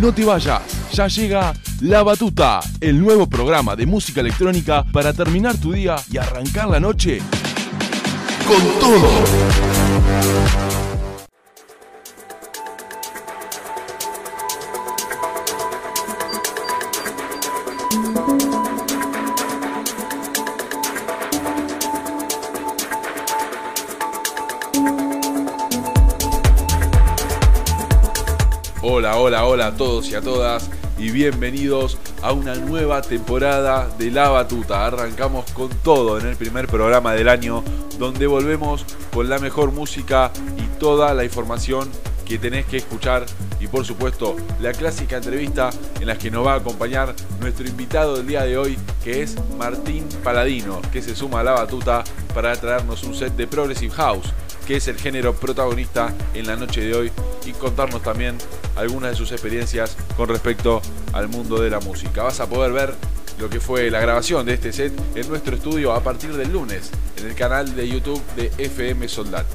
No te vayas, ya llega La Batuta, el nuevo programa de música electrónica para terminar tu día y arrancar la noche con todo. Hola, hola, a todos y a todas y bienvenidos a una nueva temporada de La Batuta. Arrancamos con todo en el primer programa del año donde volvemos con la mejor música y toda la información que tenés que escuchar y por supuesto la clásica entrevista en la que nos va a acompañar nuestro invitado del día de hoy que es Martín Paladino que se suma a la batuta para traernos un set de Progressive House que es el género protagonista en la noche de hoy y contarnos también algunas de sus experiencias con respecto al mundo de la música. Vas a poder ver lo que fue la grabación de este set en nuestro estudio a partir del lunes en el canal de YouTube de FM Soldat.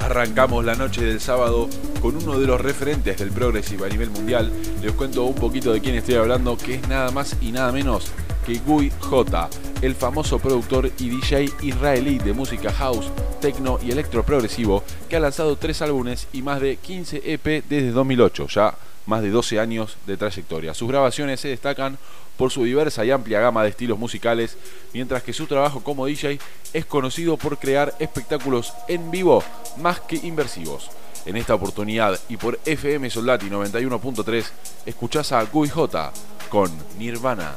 Arrancamos la noche del sábado con uno de los referentes del Progressive a nivel mundial. Les cuento un poquito de quién estoy hablando, que es nada más y nada menos que Gui J, el famoso productor y DJ israelí de música house, techno y electro progresivo, que ha lanzado tres álbumes y más de 15 EP desde 2008, ya más de 12 años de trayectoria. Sus grabaciones se destacan por su diversa y amplia gama de estilos musicales, mientras que su trabajo como DJ es conocido por crear espectáculos en vivo más que inversivos. En esta oportunidad y por FM Soldati 91.3, escuchás a Gui J con Nirvana.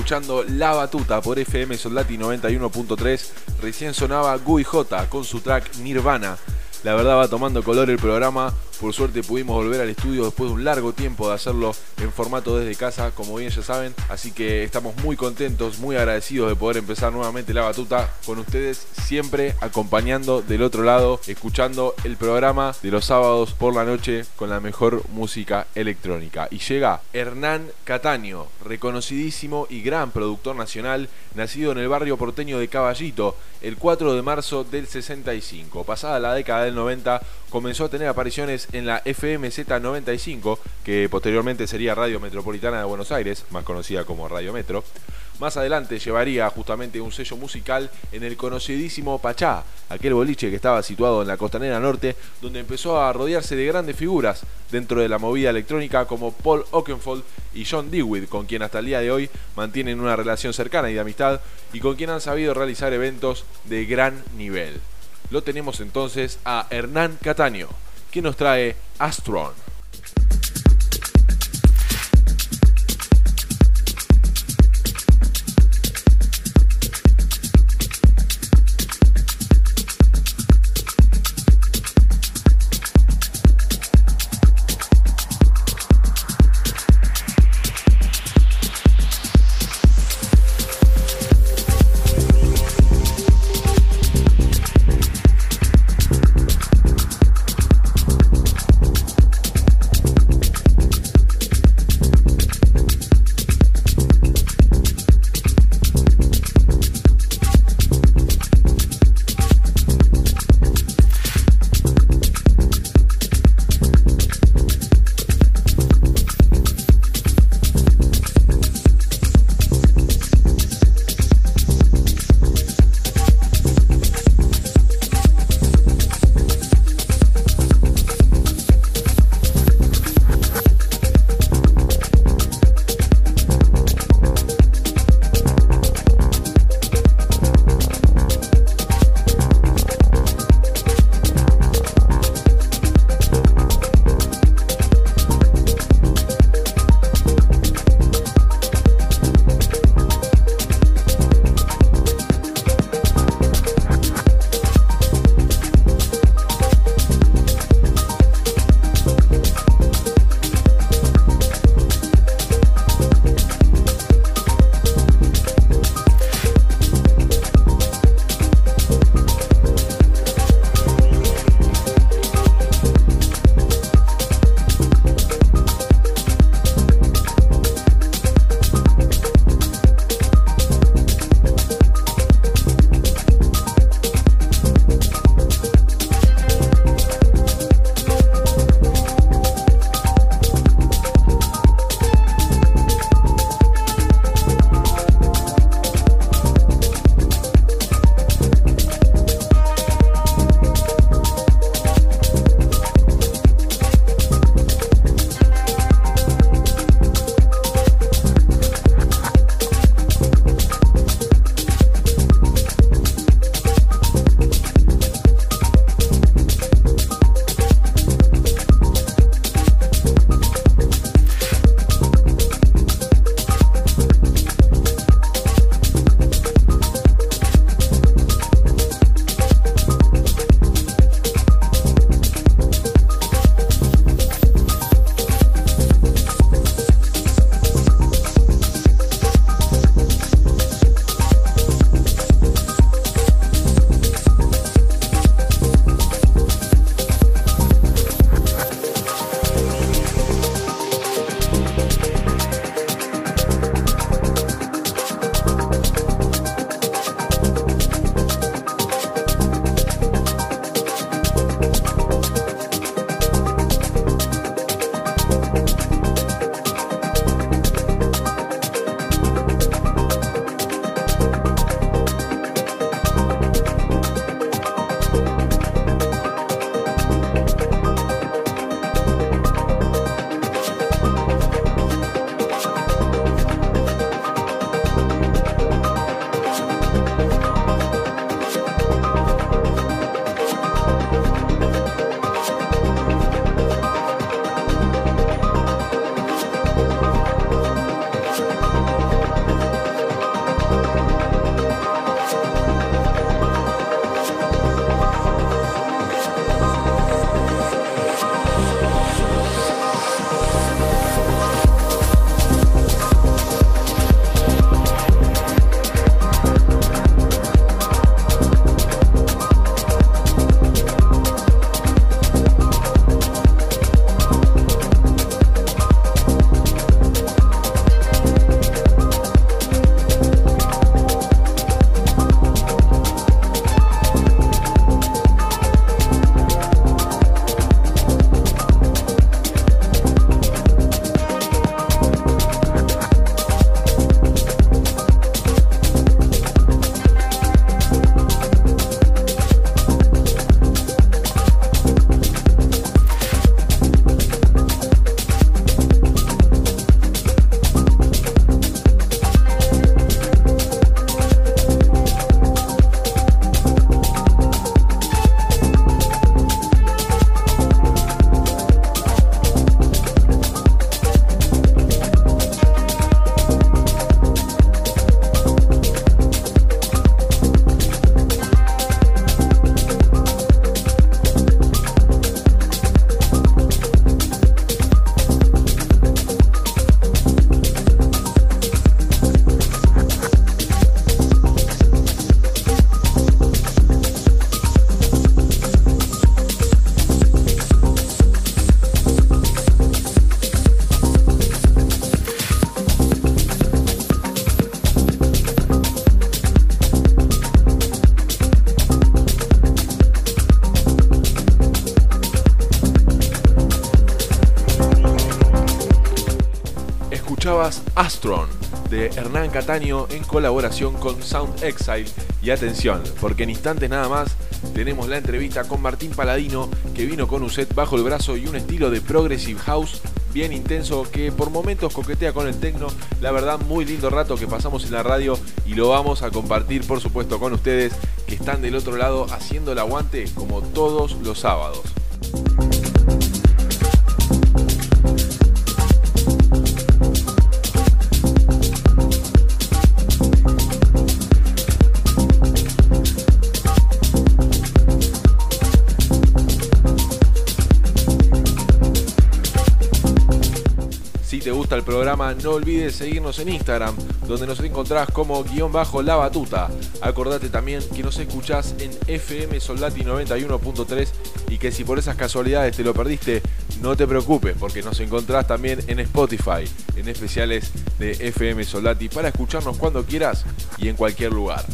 Escuchando La Batuta por FM Soldati 91.3. Recién sonaba Gui J con su track Nirvana. La verdad va tomando color el programa. Por suerte pudimos volver al estudio después de un largo tiempo de hacerlo en formato desde casa, como bien ya saben. Así que estamos muy contentos, muy agradecidos de poder empezar nuevamente la batuta con ustedes, siempre acompañando del otro lado, escuchando el programa de los sábados por la noche con la mejor música electrónica. Y llega Hernán Cataño, reconocidísimo y gran productor nacional, nacido en el barrio porteño de Caballito el 4 de marzo del 65. Pasada la década del 90, comenzó a tener apariciones en la FMZ 95, que posteriormente sería Radio Metropolitana de Buenos Aires, más conocida como Radio Metro. Más adelante llevaría justamente un sello musical en el conocidísimo Pachá, aquel boliche que estaba situado en la costanera norte, donde empezó a rodearse de grandes figuras dentro de la movida electrónica como Paul Oakenfold y John Dewey, con quien hasta el día de hoy mantienen una relación cercana y de amistad y con quien han sabido realizar eventos de gran nivel. Lo tenemos entonces a Hernán Cataño, que nos trae Astron. Astron de Hernán Cataño en colaboración con Sound Exile. Y atención, porque en instantes nada más tenemos la entrevista con Martín Paladino que vino con un set bajo el brazo y un estilo de Progressive House bien intenso que por momentos coquetea con el tecno. La verdad, muy lindo rato que pasamos en la radio y lo vamos a compartir por supuesto con ustedes que están del otro lado haciendo el aguante como todos los sábados. Programa, no olvides seguirnos en Instagram, donde nos encontrás como guion bajo la batuta. Acordate también que nos escuchás en FM Soldati 91.3 y que si por esas casualidades te lo perdiste, no te preocupes porque nos encontrás también en Spotify, en especiales de FM Soldati, para escucharnos cuando quieras y en cualquier lugar.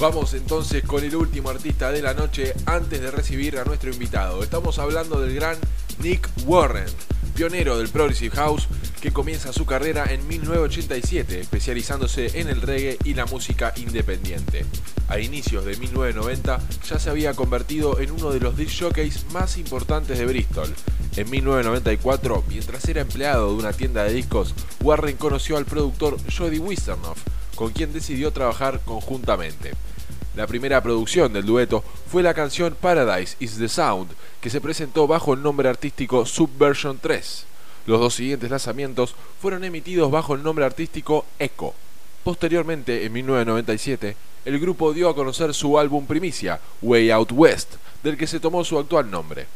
Vamos entonces con el último artista de la noche antes de recibir a nuestro invitado. Estamos hablando del gran Nick Warren, pionero del Progressive House que comienza su carrera en 1987, especializándose en el reggae y la música independiente. A inicios de 1990 ya se había convertido en uno de los disc jockeys más importantes de Bristol. En 1994, mientras era empleado de una tienda de discos, Warren conoció al productor Jody Wisternoff, con quien decidió trabajar conjuntamente. La primera producción del dueto fue la canción Paradise is the Sound, que se presentó bajo el nombre artístico Subversion 3. Los dos siguientes lanzamientos fueron emitidos bajo el nombre artístico Echo. Posteriormente, en 1997, el grupo dio a conocer su álbum primicia, Way Out West, del que se tomó su actual nombre.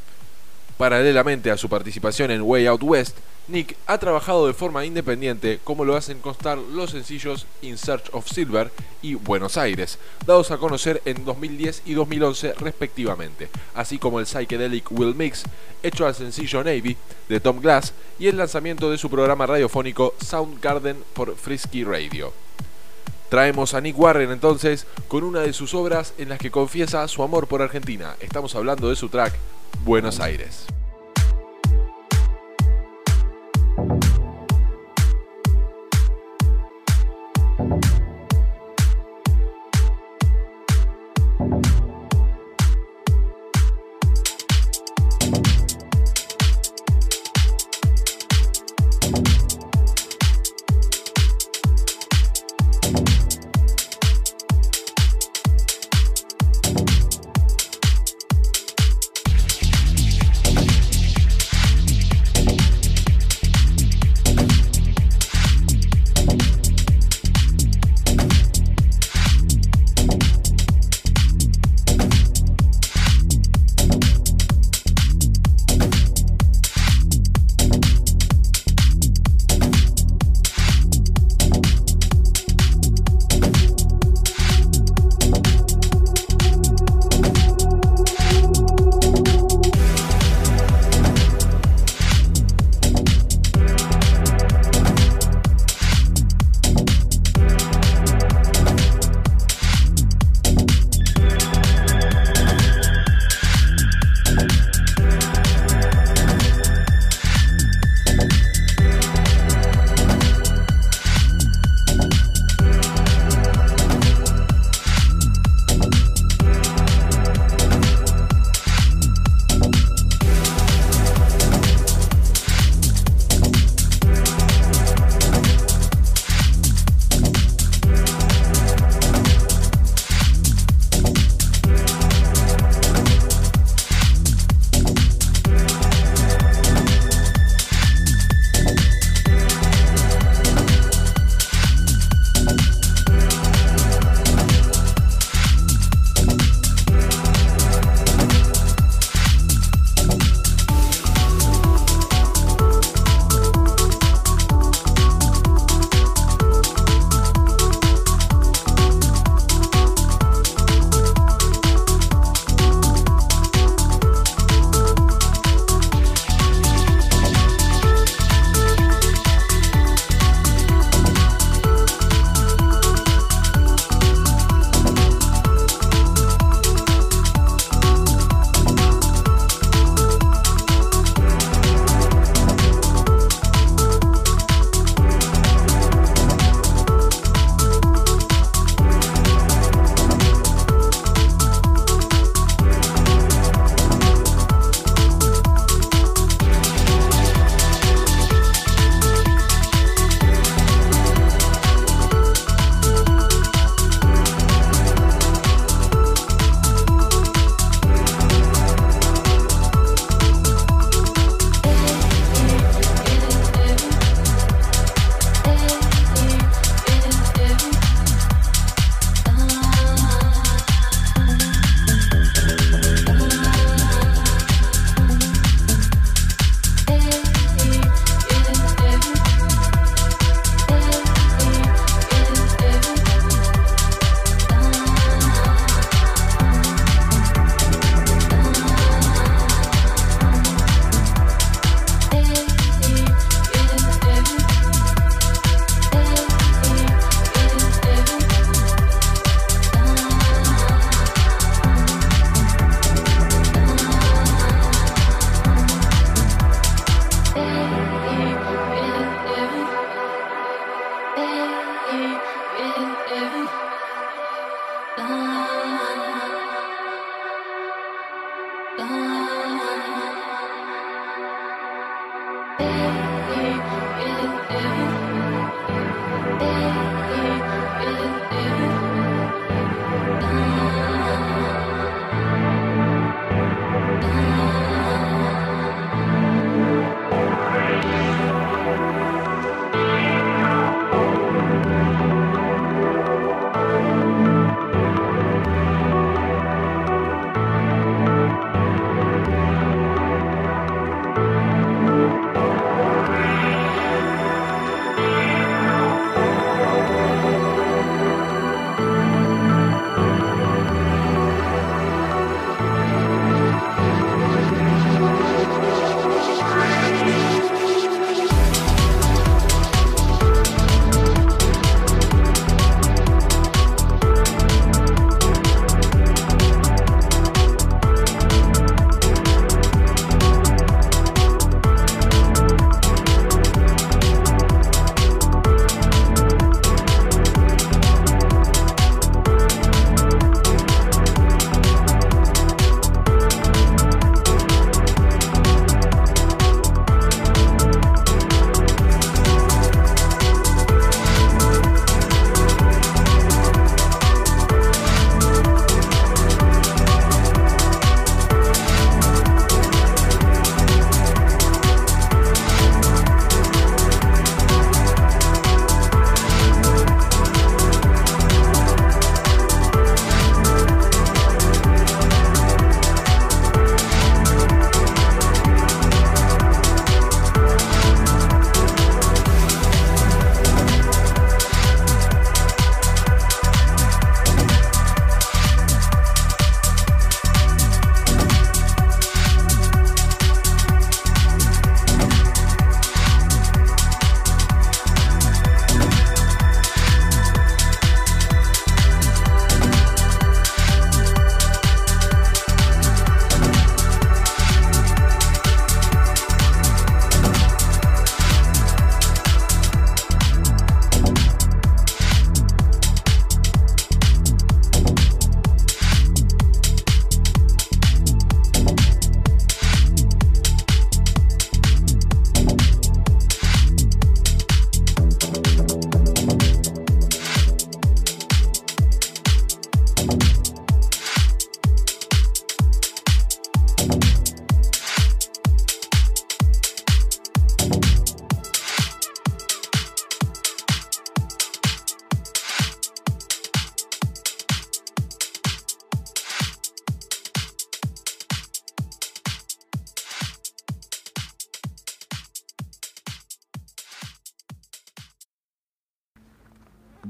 Paralelamente a su participación en Way Out West, Nick ha trabajado de forma independiente como lo hacen constar los sencillos In Search of Silver y Buenos Aires, dados a conocer en 2010 y 2011 respectivamente, así como el Psychedelic Will Mix, hecho al sencillo Navy de Tom Glass y el lanzamiento de su programa radiofónico Soundgarden por Frisky Radio. Traemos a Nick Warren entonces con una de sus obras en las que confiesa su amor por Argentina. Estamos hablando de su track Buenos Aires.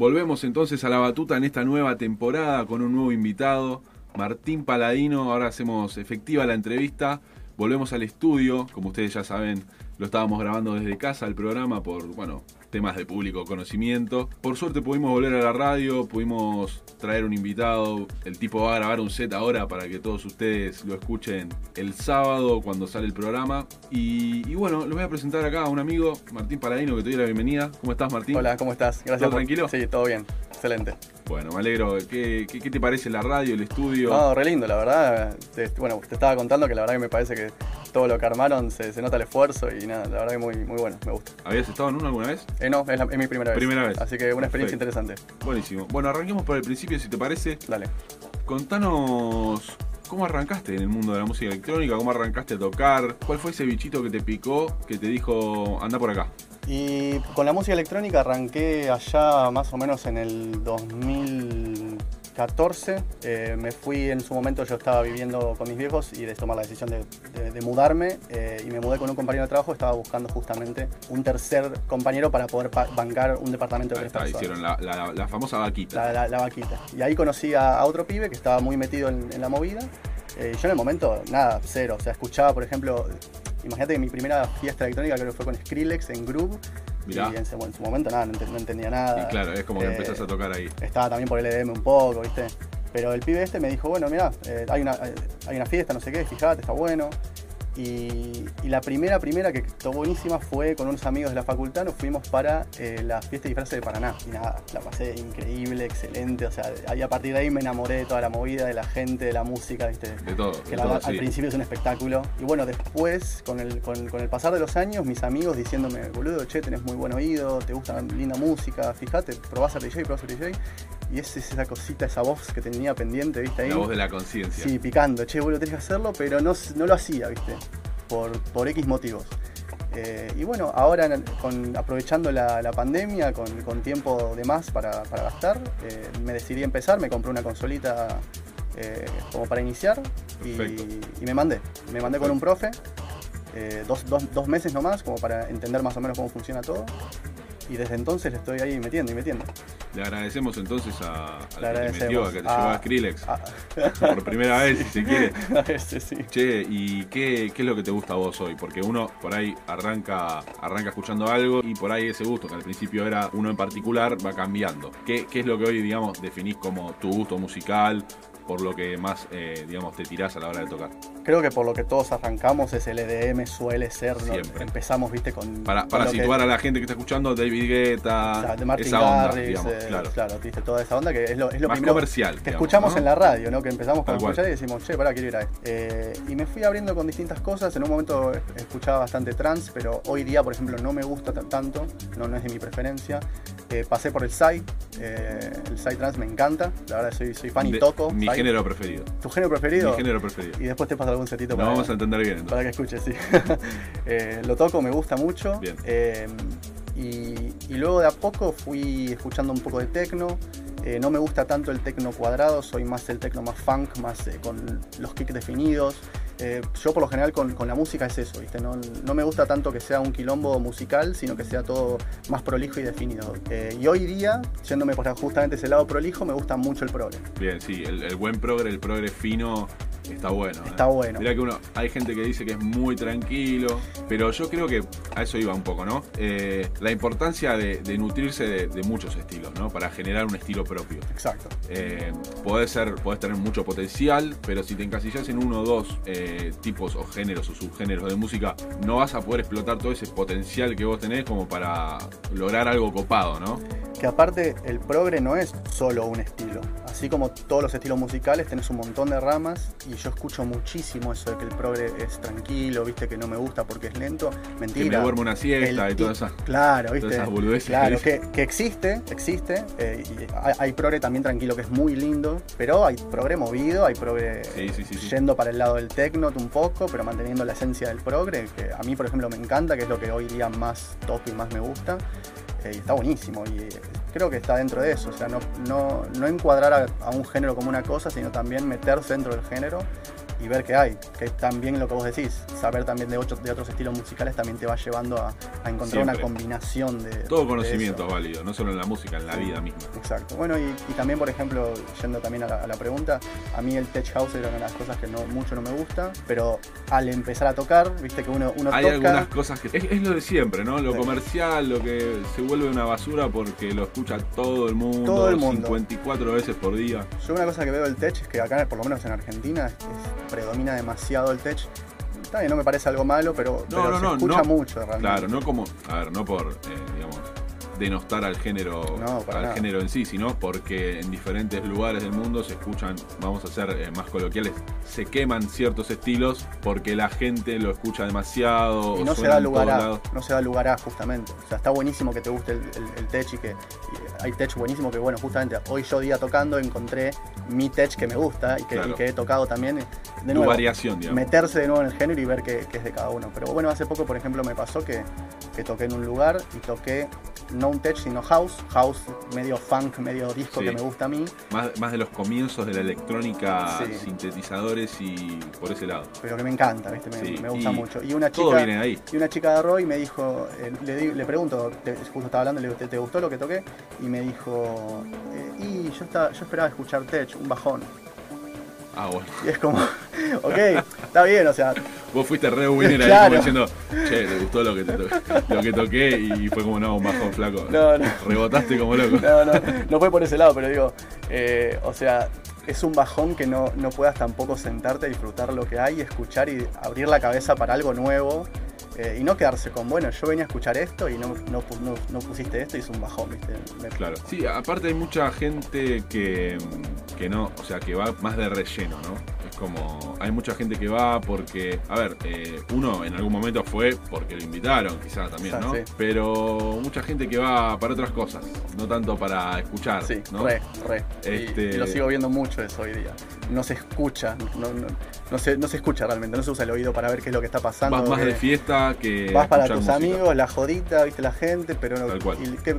Volvemos entonces a la batuta en esta nueva temporada con un nuevo invitado, Martín Paladino. Ahora hacemos efectiva la entrevista. Volvemos al estudio, como ustedes ya saben, lo estábamos grabando desde casa el programa por, bueno, temas de público conocimiento. Por suerte pudimos volver a la radio, pudimos traer un invitado. El tipo va a grabar un set ahora para que todos ustedes lo escuchen el sábado cuando sale el programa. Y, bueno, les voy a presentar acá a un amigo, Martín Paladino, que te doy la bienvenida. ¿Cómo estás, Martín? Hola, ¿cómo estás? Gracias. ¿Todo tranquilo? Sí, todo bien. Excelente. Bueno, me alegro. ¿Qué, qué, te parece la radio, el estudio? No, re lindo, la verdad. bueno, te estaba contando que la verdad que me parece que todo lo que armaron se, nota el esfuerzo y nada, la verdad que muy, muy bueno, me gusta. ¿Habías estado en uno alguna vez? Eh, no, es, mi primera vez. Primera vez. Así que una experiencia interesante. Buenísimo. Bueno, arranquemos por el principio, si te parece. Dale. Contanos ¿Cómo arrancaste en el mundo de la música electrónica? ¿Cómo arrancaste a tocar? ¿Cuál fue ese bichito que te picó que te dijo, anda por acá? Y con la música electrónica arranqué allá más o menos en el 2000 14 eh, me fui en su momento, yo estaba viviendo con mis viejos y de tomar la decisión de, mudarme eh, y me mudé con un compañero de trabajo, estaba buscando justamente un tercer compañero para poder bancar un departamento de tres está, Hicieron la, famosa vaquita. La, vaquita. Y ahí conocí a, otro pibe que estaba muy metido en, la movida. Eh, yo en el momento, nada, cero. O sea, escuchaba, por ejemplo, imagínate que mi primera fiesta electrónica creo que fue con Skrillex en Groove y en, su momento nada, no, entendía nada. Y claro, es como que eh, empezás a tocar ahí. Estaba también por el EDM un poco, ¿viste? Pero el pibe este me dijo, bueno, mira, eh, hay, una, hay una fiesta, no sé qué, fíjate, está bueno. Y, la primera, primera que estuvo buenísima fue con unos amigos de la facultad, nos fuimos para eh, la fiesta de disfraces de Paraná. Y nada, la pasé increíble, excelente. O sea, ahí a partir de ahí me enamoré de toda la movida, de la gente, de la música, ¿viste? De todo. Que al principio es un espectáculo. Y bueno, después, con el, con, el pasar de los años, mis amigos diciéndome, boludo, che, tenés muy buen oído, te gusta linda música, fíjate, probás a DJ, probás a DJ. Y es esa cosita, esa voz que tenía pendiente, ¿viste? Ahí. La voz de la conciencia. Sí, picando, che, boludo, tenés que hacerlo, pero no, no lo hacía, ¿viste? Por, por X motivos. Eh, y bueno, ahora con, aprovechando la, pandemia, con, tiempo de más para, gastar, eh, me decidí empezar, me compré una consolita eh, como para iniciar y, me mandé. Me mandé con un profe, dos, dos, dos meses nomás, como para entender más o menos cómo funciona todo y desde entonces le estoy ahí metiendo y metiendo. Le agradecemos entonces a, a que te metió, a que te llevó a Skrillex. Por primera vez, si se quiere. sí. Che, ¿y qué, qué, es lo que te gusta a vos hoy? Porque uno por ahí arranca, arranca escuchando algo y por ahí ese gusto, que al principio era uno en particular, va cambiando. ¿Qué, qué es lo que hoy, digamos, definís como tu gusto musical por lo que más, eh, digamos, te tirás a la hora de tocar? Creo que por lo que todos arrancamos es el EDM, suele ser. Siempre. Empezamos, viste, con. Para, para situar a la gente que está escuchando, David Guetta, de Martin esa onda, digamos, eh, claro. claro, viste, toda esa onda que es lo, es lo más comercial. Que escuchamos en la radio, ¿no? Que empezamos con escuchar y decimos, che, pará, quiero ir a esto. Eh, y me fui abriendo con distintas cosas. En un momento escuchaba bastante trance, pero hoy día, por ejemplo, no me gusta tanto, no, no es de mi preferencia. Pasé por el Psy, el Psy trance me encanta, la verdad soy, soy fan y toco. Mi género preferido. ¿Tu género preferido? Mi género preferido. Y después te pasa algún setito para, vamos a entender bien, para que escuches, sí. Eh, lo toco, me gusta mucho. Bien. Eh, y, luego de a poco fui escuchando un poco de tecno. Eh, no me gusta tanto el tecno cuadrado, soy más el tecno más funk, más con los kicks definidos. Eh, yo por lo general con, la música es eso, ¿viste? No, me gusta tanto que sea un quilombo musical, sino que sea todo más prolijo y definido. Eh, y hoy día, yéndome por justamente ese lado prolijo, me gusta mucho el progre. Bien, sí, el, buen progre, el progre fino, está bueno. ¿eh? Está bueno. Mira que uno, hay gente que dice que es muy tranquilo, pero yo creo que a eso iba un poco, ¿no? la importancia de, nutrirse de, muchos estilos, ¿no? Para generar un estilo propio. Exacto. podés, ser, podés tener mucho potencial, pero si te encasillas en uno o dos tipos o géneros o subgéneros de música, no vas a poder explotar todo ese potencial que vos tenés como para lograr algo copado, ¿no? que aparte el progre no es solo un estilo. Así como todos los estilos musicales, tenés un montón de ramas y yo escucho muchísimo eso de que el progre es tranquilo, viste, que no me gusta porque es lento. Mentira. Que me duermo una siesta El y todas esas, Claro, viste. todas esas boludeces. Claro, que, que existe, existe. eh, y hay, hay progre también tranquilo que es muy lindo, pero hay progre movido, hay progre Sí, sí, sí, sí. yendo para el lado del techno un poco, pero manteniendo la esencia del progre, que a mí, por ejemplo, me encanta, que es lo que hoy día más top y más me gusta. eh, y está buenísimo y eh, creo que está dentro de eso, o sea, no, no, no encuadrar a, a un género como una cosa, sino también meterse dentro del género y ver qué hay, que también lo que vos decís, saber también de, ocho- de otros estilos musicales también te va llevando a, a encontrar una combinación de... Todo conocimiento es válido, no solo en la música, en la vida misma. Exacto. Bueno, y, y también, por ejemplo, yendo también a la, a la pregunta, a mí el tech house era una de las cosas que no, mucho no me gusta, pero al empezar a tocar, viste que uno, uno Hay toca... algunas cosas que. Es, es lo de siempre, ¿no? Lo Sí. comercial, lo que se vuelve una basura porque lo escucha todo el mundo, Todo el mundo. 54 veces por día. Yo una cosa que veo del tech es que acá, por lo menos en Argentina, es- es- predomina demasiado el tech. Está bien, no me parece algo malo, pero, No, pero no, se no, escucha mucho realmente. Claro, no como. A ver, no por, eh, digamos, denostar al género No, para al nada. género en sí, sino porque en diferentes lugares del mundo se escuchan, vamos a ser eh, más coloquiales, se queman ciertos estilos porque la gente lo escucha demasiado. Y no se da lugar a, no se da lugar a justamente. O sea, está buenísimo que te guste el, el- el tech y que y hay tech buenísimo que bueno, justamente hoy yo día tocando encontré mi tech que me gusta y que, Claro. y que he tocado también. De Tu nuevo, variación, digamos. meterse de nuevo en el género y ver qué, qué es de cada uno. Pero bueno, hace poco, por ejemplo, me pasó que, que toqué en un lugar y toqué no un tech, sino house. House medio funk, medio disco Sí. que me gusta a mí. Más, más de los comienzos de la electrónica, Sí. sintetizadores y por ese lado. pero que me encanta, ¿viste? Me, Sí, me gusta y mucho. Y una Todo chica, viene de ahí. y una chica de Roy me dijo, eh, le, di- le pregunto, te- justo estaba hablando, le digo, ¿te, te gustó lo que toqué? Y me dijo, eh, y yo, estaba, yo esperaba escuchar tech, un bajón. Ah, bueno. Y es como, ok, está bien, o sea, Vos fuiste re winner ahí Claro. como diciendo, che, te gustó lo que, te lo que toqué y fue como no, un bajón flaco. No, no. Rebotaste como loco. no, no, no fue por ese lado, pero digo, eh, o sea, es un bajón que no, no puedas tampoco sentarte a disfrutar lo que hay, escuchar y abrir la cabeza para algo nuevo. Eh, y no quedarse con, bueno, yo venía a escuchar esto y no, no, no- pusiste esto y es un bajón, ¿viste? Claro. Sí, aparte hay mucha gente que, que no, o sea, que va más de relleno, ¿no? Como, hay mucha gente que va porque, a ver, eh, uno en algún momento fue porque lo invitaron, quizás también, Quizás, ¿no? sí. Pero mucha gente que va para otras cosas, no tanto para escuchar, Sí, ¿no? re, re. Este- Y, lo sigo viendo mucho eso hoy día. No se escucha, no, no, no se, no se escucha realmente, no se usa el oído para ver qué es lo que está pasando. Vas más de fiesta que Vas para tus música. amigos, la jodita, viste la gente, pero no, Tal cual. y que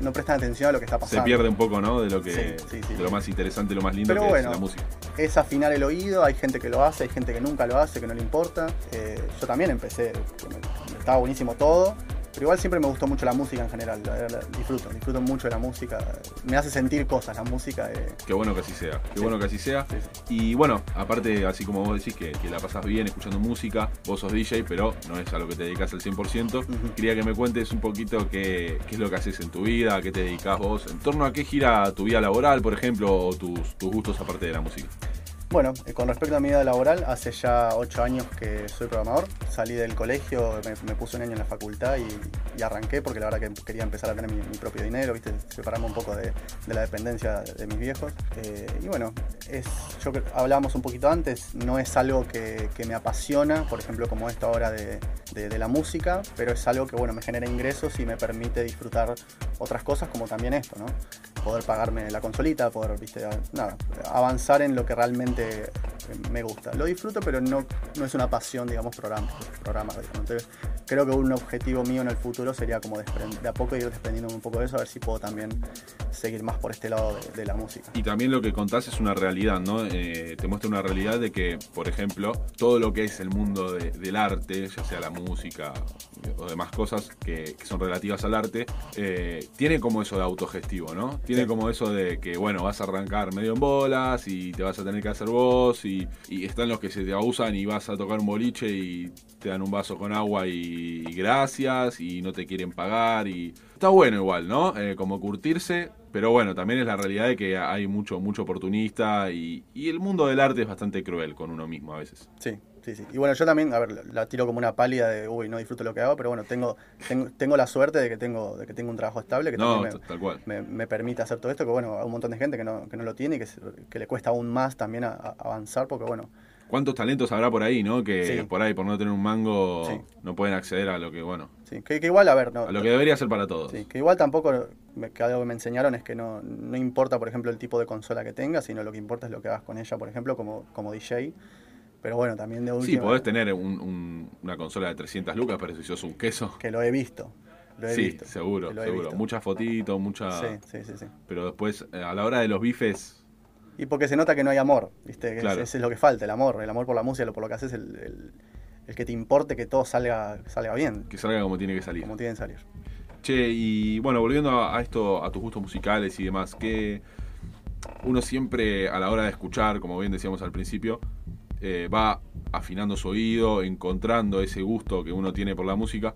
no prestan atención a lo que está Se pasando. pierde un poco, ¿no? De lo que, Sí, sí, sí. de lo más interesante, lo más lindo Pero que bueno. es la música. es afinar el oído, hay gente que lo hace, hay gente que nunca lo hace, que no le importa. Eh, yo también empecé, que me- me estaba buenísimo todo, pero igual siempre me gustó mucho la música en general, la- la- disfruto, disfruto mucho de la música, me hace sentir cosas la música. eh, Qué bueno que así sea, qué Sí. bueno que así sea. sí, sí. Y bueno, aparte, así como vos decís que, que la pasás bien escuchando música, vos sos DJ, pero no es a lo que te dedicas al 100%. Ujú. Quería que me cuentes un poquito qué, qué es lo que haces en tu vida, a qué te dedicas vos, en torno a qué gira tu vida laboral, por ejemplo, o tus, tus gustos aparte de la música. Bueno, eh, con respecto a mi vida laboral, hace ya ocho años que soy programador. Salí del colegio, me, puse un año en la facultad y, arranqué porque la verdad que quería empezar a tener mi, propio dinero, ¿viste? separarme un poco de, la dependencia de, mis viejos. Eh, y bueno, es, yo hablábamos un poquito antes, no es algo que, me apasiona, por ejemplo, como esta hora de, de- la música, pero es algo que bueno, me genera ingresos y me permite disfrutar otras cosas como también esto, ¿no? Poder pagarme la consolita, poder, viste, nada, avanzar en lo que realmente eh, me gusta. Lo disfruto, pero no, no es una pasión, digamos, programa, programa digamos. Entonces, creo que un objetivo mío en el futuro sería como de a poco ir desprendiendo un poco de eso, a ver si puedo también seguir más por este lado de, de la música. Y también lo que contás es una realidad, ¿no? Eh, te muestra una realidad de que, por ejemplo, todo lo que es el mundo de- del arte, ya sea la música o demás cosas que, que son relativas al arte, eh, tiene como eso de autogestivo, ¿no? Tiene Sí. como eso de que, bueno, vas a arrancar medio en bolas y te vas a tener que hacer vos y, están los que se te abusan y vas a tocar un boliche y te dan un vaso con agua y, y gracias y no te quieren pagar y... Está bueno igual, ¿no? Eh, como curtirse, pero bueno, también es la realidad de que hay mucho, mucho oportunista y, y el mundo del arte es bastante cruel con uno mismo a veces. Sí, Sí, sí. Y bueno, yo también, a ver, la tiro como una pálida de, uy, no disfruto lo que hago, pero bueno, tengo, tengo, tengo la suerte de que tengo, de que tengo un trabajo estable que No, también me, tal cual. me, me permite hacer todo esto, que bueno, hay un montón de gente que no, que no lo tiene y que, que le cuesta aún más también a- a avanzar, porque bueno, ¿Cuántos talentos habrá por ahí, no? Que Sí. por ahí, por no tener un mango, Sí. no pueden acceder a lo que, bueno, sí, que, que igual, a ver, no, a lo que debería ser para todos. Sí, que igual tampoco, me- que algo que me enseñaron es que no, no importa, por ejemplo, el tipo de consola que tengas, sino lo que importa es lo que hagas con ella, por ejemplo, como, como DJ. Pero bueno, también de Sí, última, podés tener un- un- una consola de 300 lucas, pero si sos un queso. que lo he visto. Lo he Sí, visto. seguro, seguro. Muchas fotitos, mucha... Sí, sí, sí, sí. Pero después, eh, a la hora de los bifes, Y porque se nota que no hay amor, ¿viste? Claro. Ese es lo que falta, el amor. El amor por la música, por lo que haces, el, el, el que te importe que todo salga, salga bien, que salga como tiene que salir. como tienen que salir. Che, y bueno, volviendo a esto, a tus gustos musicales y demás, que uno siempre a la hora de escuchar, como bien decíamos al principio, eh, va afinando su oído, encontrando ese gusto que uno tiene por la música.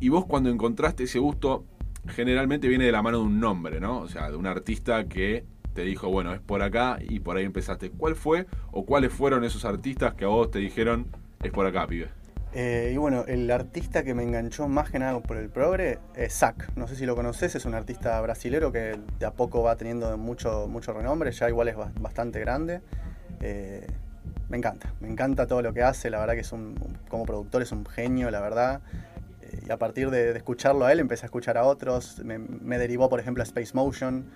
Y vos cuando encontraste ese gusto, generalmente viene de la mano de un nombre, ¿no? O sea, de un artista que te dijo, bueno, es por acá y por ahí empezaste. ¿Cuál fue o cuáles fueron esos artistas que a vos te dijeron, es por acá, pibe? Eh, y bueno, el artista que me enganchó más que nada por el progre es Zack. No sé si lo conoces, es un artista brasilero que de a poco va teniendo mucho, mucho renombre, ya igual es ba- bastante grande. Eh, me encanta, me encanta todo lo que hace, la verdad que es un, como productor es un genio, la verdad. Eh, y a partir de, escucharlo a él empecé a escuchar a otros, me, me derivó por ejemplo a Space Motion,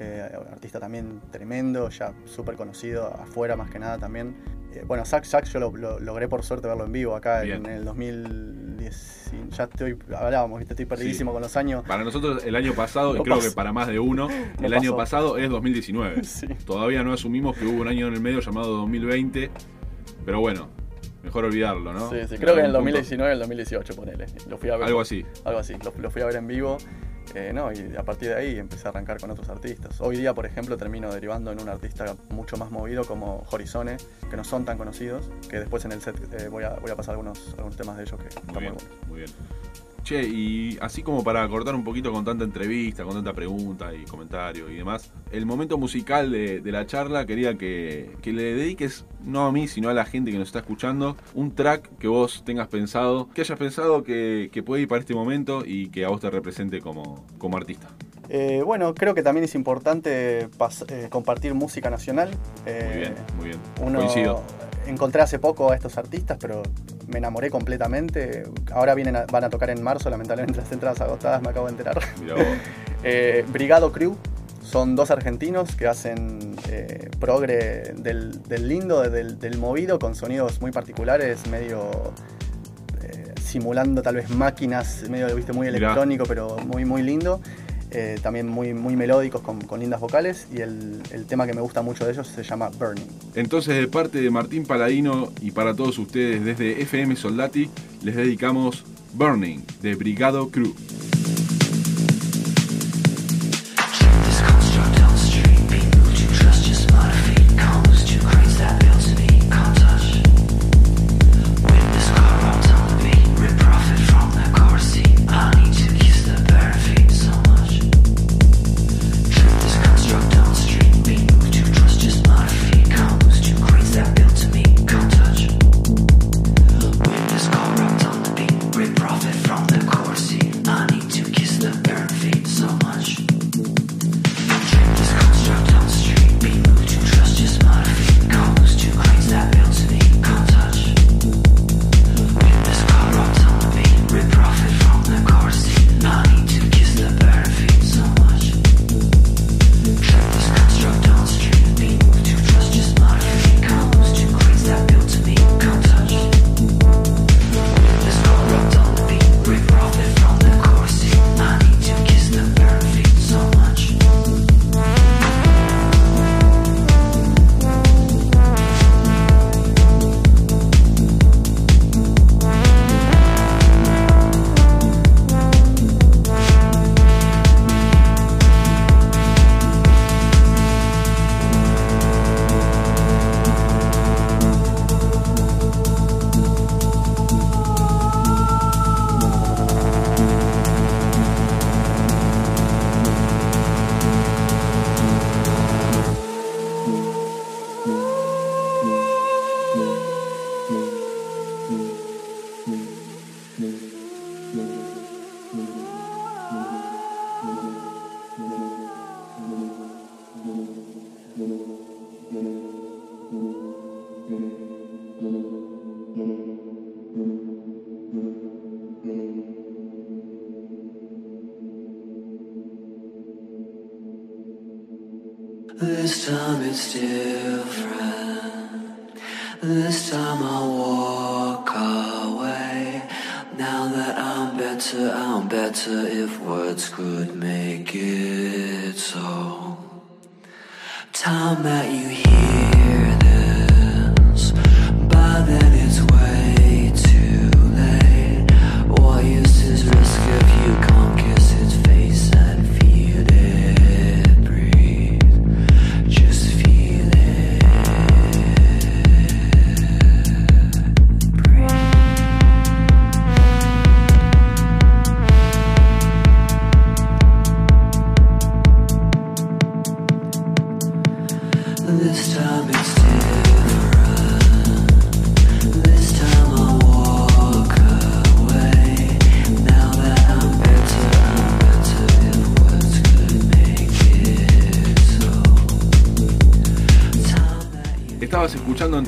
eh, artista también tremendo, ya súper conocido afuera más que nada también. Eh, bueno, Zack, Zack yo lo, lo- logré por suerte verlo en vivo acá Bien. en el 2010. y Ya estoy, hablábamos, ¿viste? estoy perdidísimo Sí. con los años. Para nosotros el año pasado, y creo que para más de uno, No el año pasado es 2019. Sí. Todavía no asumimos que hubo un año en el medio llamado 2020, pero bueno, mejor olvidarlo, ¿no? Sí, sí, creo que en el algún punto. 2019 el 2018, ponele. Lo fui a ver. Algo así. Algo así, lo, lo fui a ver en vivo. Eh, no, y a partir de ahí empecé a arrancar con otros artistas. Hoy día, por ejemplo, termino derivando en un artista mucho más movido como Horizone, que no son tan conocidos, que después en el set eh, voy, a, voy a pasar algunos, algunos temas de ellos que están Muy buenos. muy bien. Che, y así como para cortar un poquito con tanta entrevista, con tanta pregunta y comentario y demás, el momento musical de, de la charla quería que, que le dediques, no a mí, sino a la gente que nos está escuchando, un track que vos tengas pensado, que hayas pensado que, que puede ir para este momento y que a vos te represente como, como artista. Eh, bueno, creo que también es importante eh, compartir música nacional. Muy Eh, bien, muy bien. Uno Coincido. Encontré hace poco a estos artistas, pero me enamoré completamente. Ahora vienen a- van a tocar en marzo, lamentablemente las entradas agotadas, me acabo de enterar. Mirá. Eh, Brigado Crew son dos argentinos que hacen eh, progre del, del lindo, del, del movido, con sonidos muy particulares, medio eh, simulando tal vez máquinas, medio ¿viste? muy Mirá. electrónico, pero muy, muy lindo. Eh, también muy, muy melódicos con, con lindas vocales y el, el tema que me gusta mucho de ellos se llama Burning. Entonces, de parte de Martín Paladino y para todos ustedes desde FM Soldati, les dedicamos Burning de Brigado Crew.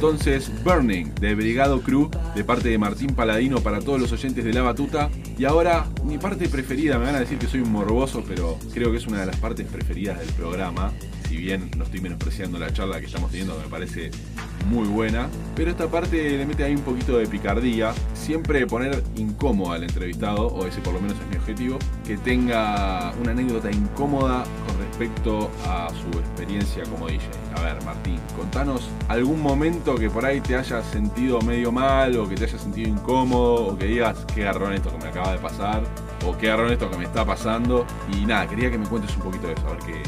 Entonces Burning de Brigado Crew de parte de Martín Paladino para todos los oyentes de La Batuta. Y ahora mi parte preferida, me van a decir que soy un morboso, pero creo que es una de las partes preferidas del programa. Si bien no estoy menospreciando la charla que estamos teniendo, me parece muy buena. Pero esta parte le mete ahí un poquito de picardía. Siempre poner incómodo al entrevistado, o ese por lo menos es mi objetivo, que tenga una anécdota incómoda con respecto a su experiencia como DJ. A ver, Martín, contanos algún momento que por ahí te hayas sentido medio mal, o que te hayas sentido incómodo, o que digas qué garrón esto que me acaba de pasar, o qué garrón esto que me está pasando. Y nada, quería que me cuentes un poquito de eso, a ver qué,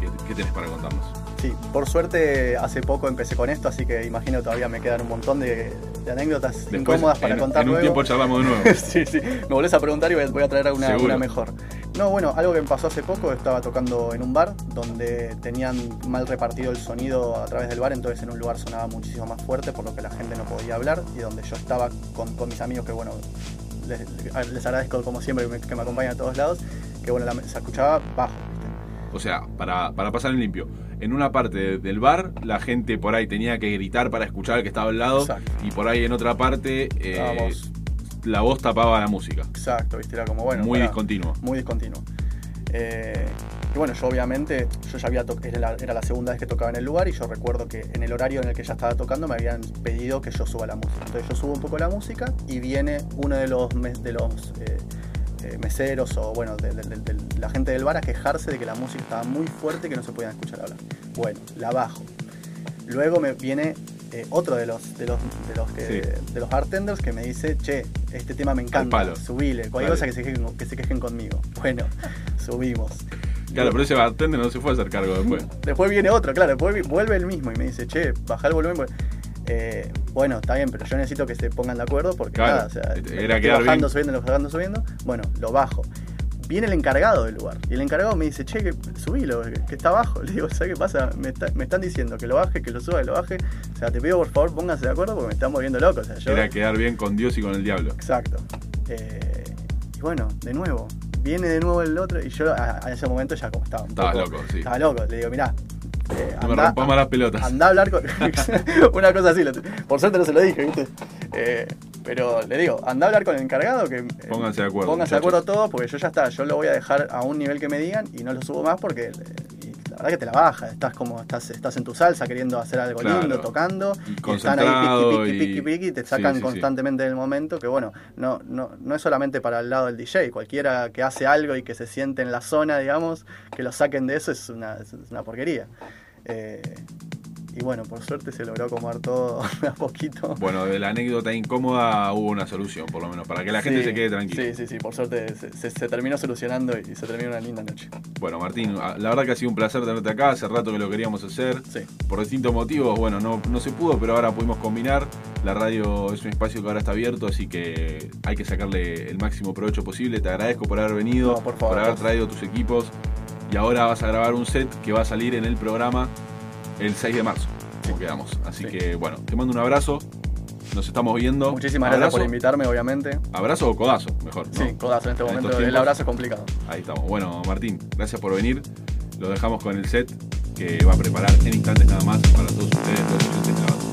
qué, qué tenés para contarnos. Sí, por suerte hace poco empecé con esto, así que imagino que todavía me quedan un montón de, de anécdotas Después, incómodas para en, contar en un luego. tiempo charlamos de nuevo. sí, sí, me volvés a preguntar y voy a- traer una, Seguro. una mejor. No, bueno, algo que me pasó hace poco, estaba tocando en un bar donde tenían mal repartido el sonido a través del bar, entonces en un lugar sonaba muchísimo más fuerte, por lo que la gente no podía hablar, y donde yo estaba con, con mis amigos, que bueno, les, les agradezco como siempre que me, que me acompañan a todos lados, que bueno, la- se escuchaba bajo, ¿viste? O sea, para, para pasar en limpio, en una parte de- del bar la gente por ahí tenía que gritar para escuchar al que estaba al lado Exacto. y por ahí en otra parte eh, la voz tapaba la música. Exacto, ¿viste? Era como, bueno, Muy pará. discontinuo. muy discontinuo. Eh, y bueno, yo obviamente, yo ya había tocado, era, la- era la segunda vez que tocaba en el lugar y yo recuerdo que en el horario en el que ya estaba tocando me habían pedido que yo suba la música. Entonces yo subo un poco la música y viene uno de los, de los eh, eh, meseros o bueno, de, de- de- de la gente del bar a quejarse de que la música estaba muy fuerte y que no se podían escuchar hablar. Bueno, la bajo. Luego me viene eh, otro de los, de los, de los, que, Sí. de los bartenders que me dice, che, este tema me encanta, subile, cualquier cosa que se, quejen, que se quejen conmigo. Bueno, subimos. Claro, pero ese bartender no se fue a hacer cargo después. Después viene otro, claro, después vuelve el mismo y me dice, che, baja el volumen. Eh, bueno, está bien, pero yo necesito que se pongan de acuerdo porque Claro, nada, o sea, era estoy bajando, bien. subiendo, bajando, subiendo. Bueno, lo bajo. Viene el encargado del lugar y el encargado me dice, che, que subilo, que, está abajo. Le digo, ¿sabes qué pasa? Me, está- me están diciendo que lo baje, que lo suba, que lo baje. O sea, te pido por favor pónganse de acuerdo porque me están volviendo loco. O sea, yo, Era quedar bien con Dios y con el diablo. Exacto. Eh, y bueno, de nuevo, viene de nuevo el otro y yo a, a ese momento ya como estaba un poco- loco, sí. Estaba loco, le digo, mirá, eh, No me más las pelotas. Andá a hablar con. una cosa así, por suerte no se lo dije, ¿viste? Eh, pero le digo, anda a hablar con el encargado que. eh, Pónganse de acuerdo, Pónganse de acuerdo todos, porque yo ya está, yo lo voy a dejar a un nivel que me digan y no lo subo más porque. y la verdad que te la baja, estás como, estás, estás en tu salsa queriendo hacer algo Claro. lindo, tocando, Y y están ahí piqui, piqui, piqui, piqui, y te sacan sí, sí. constantemente del momento, que bueno, no, no, no es solamente para el lado del DJ, cualquiera que hace algo y que se siente en la zona, digamos, que lo saquen de eso es una, es una porquería. Eh, y bueno, por suerte se logró acomodar todo a poquito. Bueno, de la anécdota incómoda hubo una solución, por lo menos, para que la gente se quede tranquila. Sí, sí, sí, por suerte se, se- se terminó solucionando y se terminó una linda noche. Bueno, Martín, la verdad que ha sido un placer tenerte acá. Hace rato que lo queríamos hacer. Sí. Por distintos motivos, bueno, no, no se pudo, pero ahora pudimos combinar. La radio es un espacio que ahora está abierto, así que hay que sacarle el máximo provecho posible. Te agradezco por haber venido, No, por favor, haber por- traído tus equipos. Y ahora vas a grabar un set que va a salir en el programa el 6 de marzo, como quedamos. Así Sí. que, bueno, te mando un abrazo. Nos estamos viendo. Muchísimas gracias por invitarme, obviamente. Abrazo o codazo, mejor. ¿no? Sí, codazo en este En momento. El abrazo es complicado. Ahí estamos. Bueno, Martín, gracias por venir. Lo dejamos con el set que va a preparar en instantes nada más para todos ustedes, los oyentes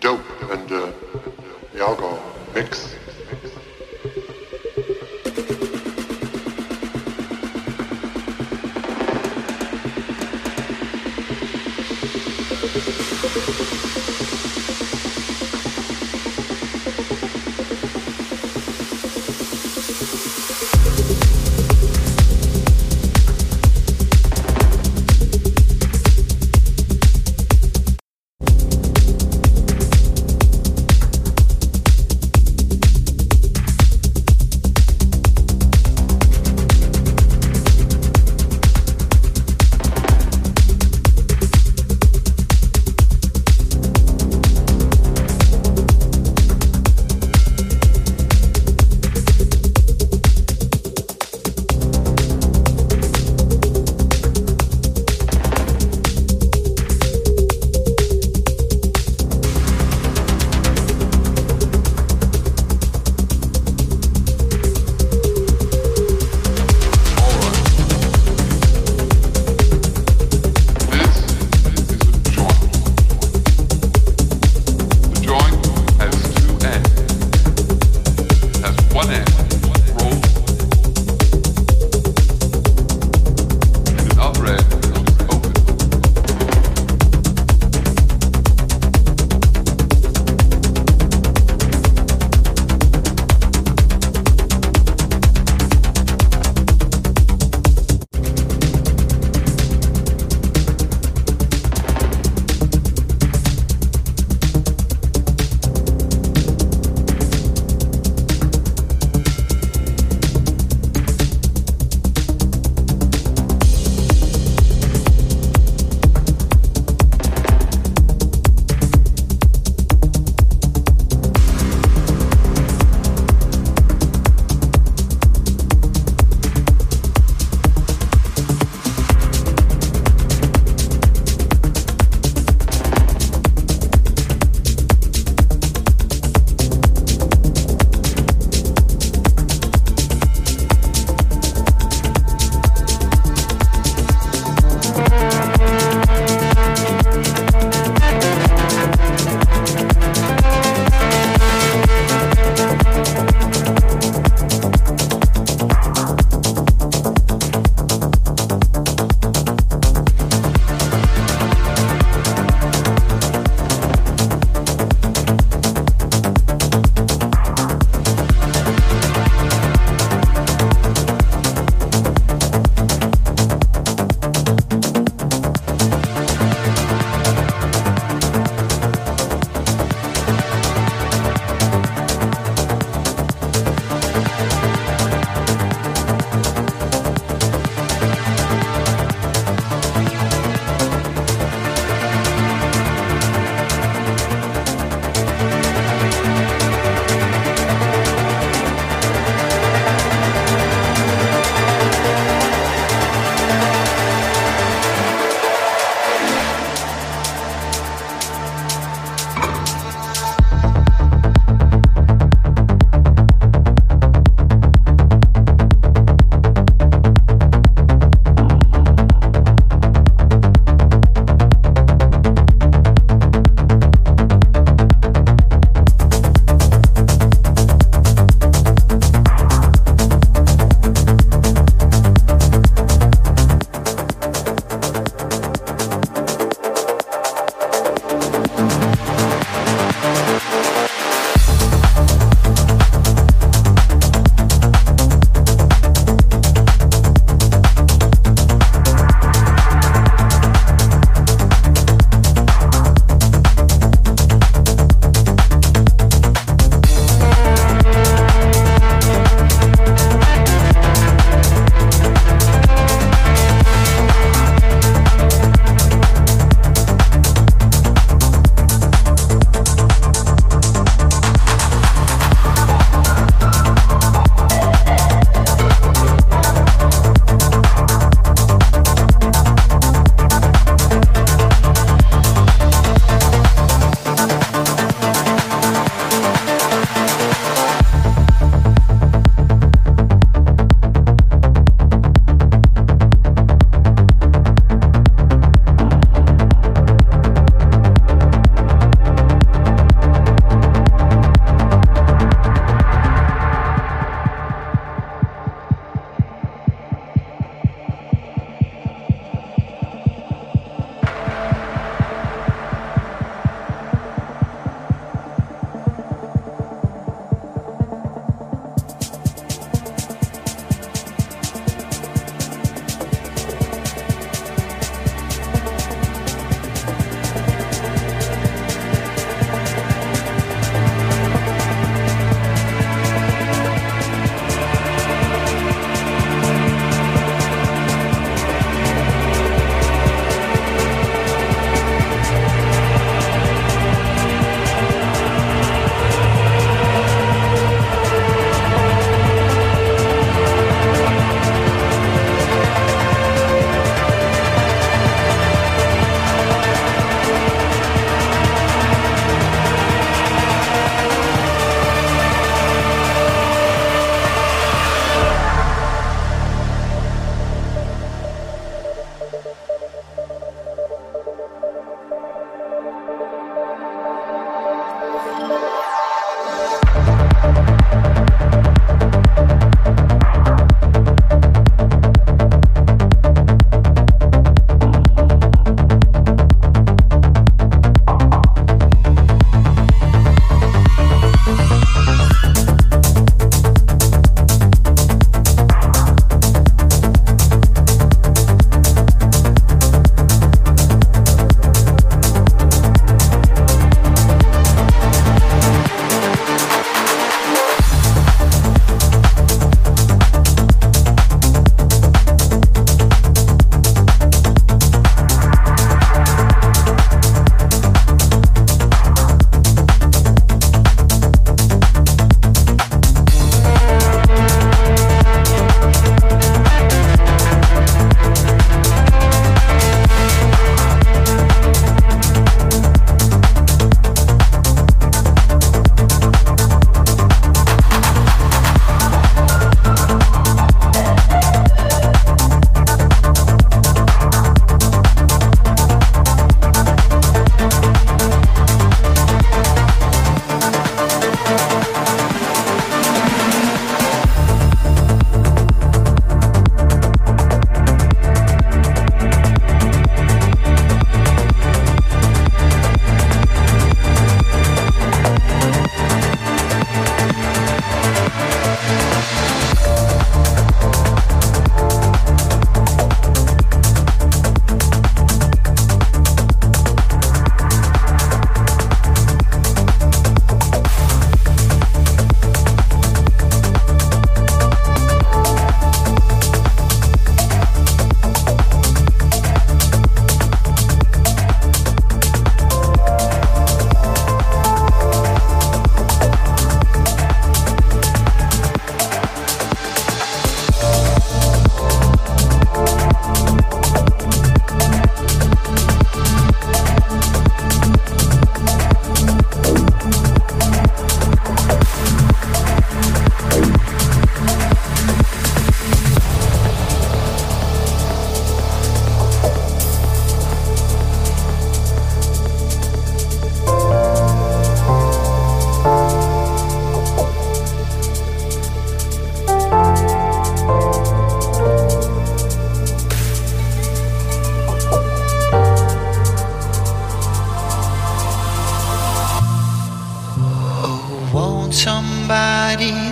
Dope and uh, the alcohol mix.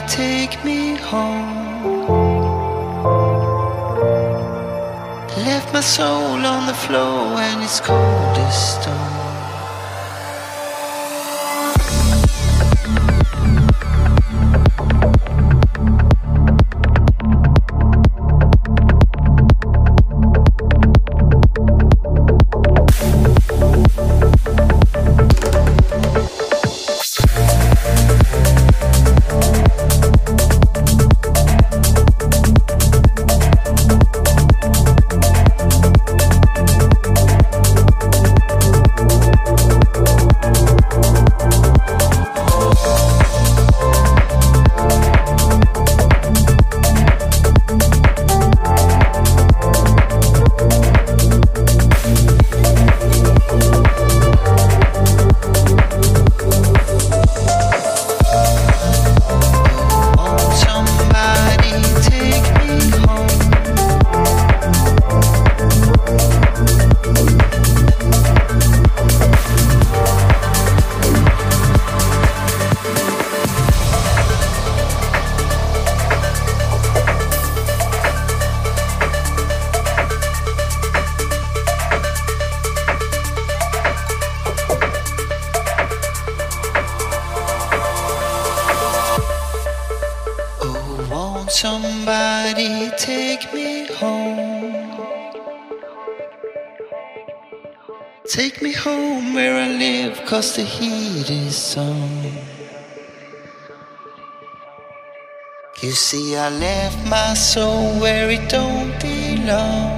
Take me home. Left my soul on the floor and it's cold as stone. You see, I left my soul where it don't belong.